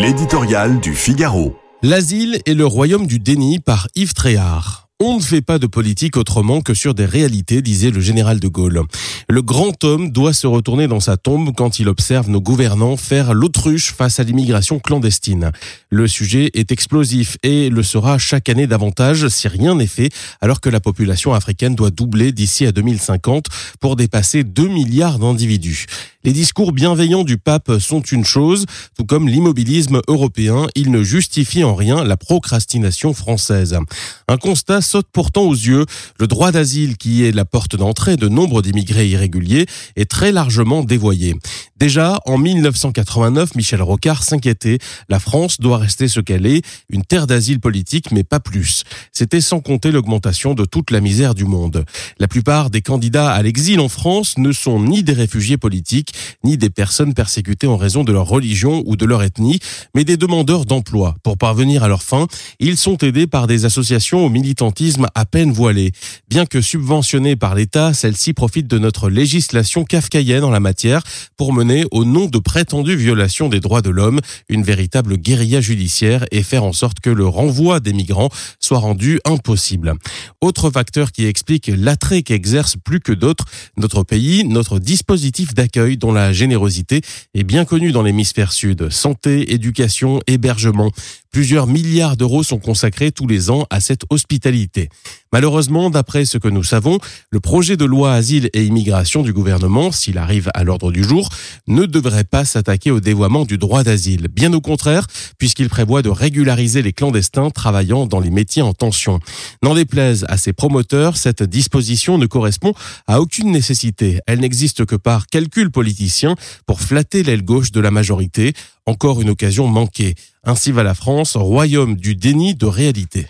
L'éditorial du Figaro. L'asile et le royaume du déni par Yves Tréhard. On ne fait pas de politique autrement que sur des réalités, disait le général de Gaulle. Le grand homme doit se retourner dans sa tombe quand il observe nos gouvernants faire l'autruche face à l'immigration clandestine. Le sujet est explosif et le sera chaque année davantage si rien n'est fait, alors que la population africaine doit doubler d'ici à 2050 pour dépasser 2 milliards d'individus. Les discours bienveillants du pape sont une chose, tout comme l'immobilisme européen, il ne justifie en rien la procrastination française. Un constat saute pourtant aux yeux. Le droit d'asile, qui est la porte d'entrée de nombre d'immigrés irréguliers, est très largement dévoyé. Déjà, en 1989, Michel Rocard s'inquiétait. La France doit rester ce qu'elle est, une terre d'asile politique, mais pas plus. C'était sans compter l'augmentation de toute la misère du monde. La plupart des candidats à l'exil en France ne sont ni des réfugiés politiques, ni des personnes persécutées en raison de leur religion ou de leur ethnie, mais des demandeurs d'emploi. Pour parvenir à leur fin, ils sont aidés par des associations au militantisme à peine voilé. Bien que subventionnées par l'État, celles-ci profitent de notre législation kafkaïenne en la matière pour mener, au nom de prétendues violations des droits de l'homme, une véritable guérilla judiciaire et faire en sorte que le renvoi des migrants soit rendu impossible. Autre facteur qui explique l'attrait qu'exerce plus que d'autres notre pays, notre dispositif d'accueil dont la générosité est bien connue dans l'hémisphère sud. Santé, éducation, hébergement. Plusieurs milliards d'euros sont consacrés tous les ans à cette hospitalité. Malheureusement, d'après ce que nous savons, le projet de loi asile et immigration du gouvernement, s'il arrive à l'ordre du jour, ne devrait pas s'attaquer au dévoiement du droit d'asile. Bien au contraire, puisqu'il prévoit de régulariser les clandestins travaillant dans les métiers en tension. N'en déplaise à ses promoteurs, cette disposition ne correspond à aucune nécessité. Elle n'existe que par calcul politicien pour flatter l'aile gauche de la majorité. Encore une occasion manquée. Ainsi va la France, royaume du déni de réalité.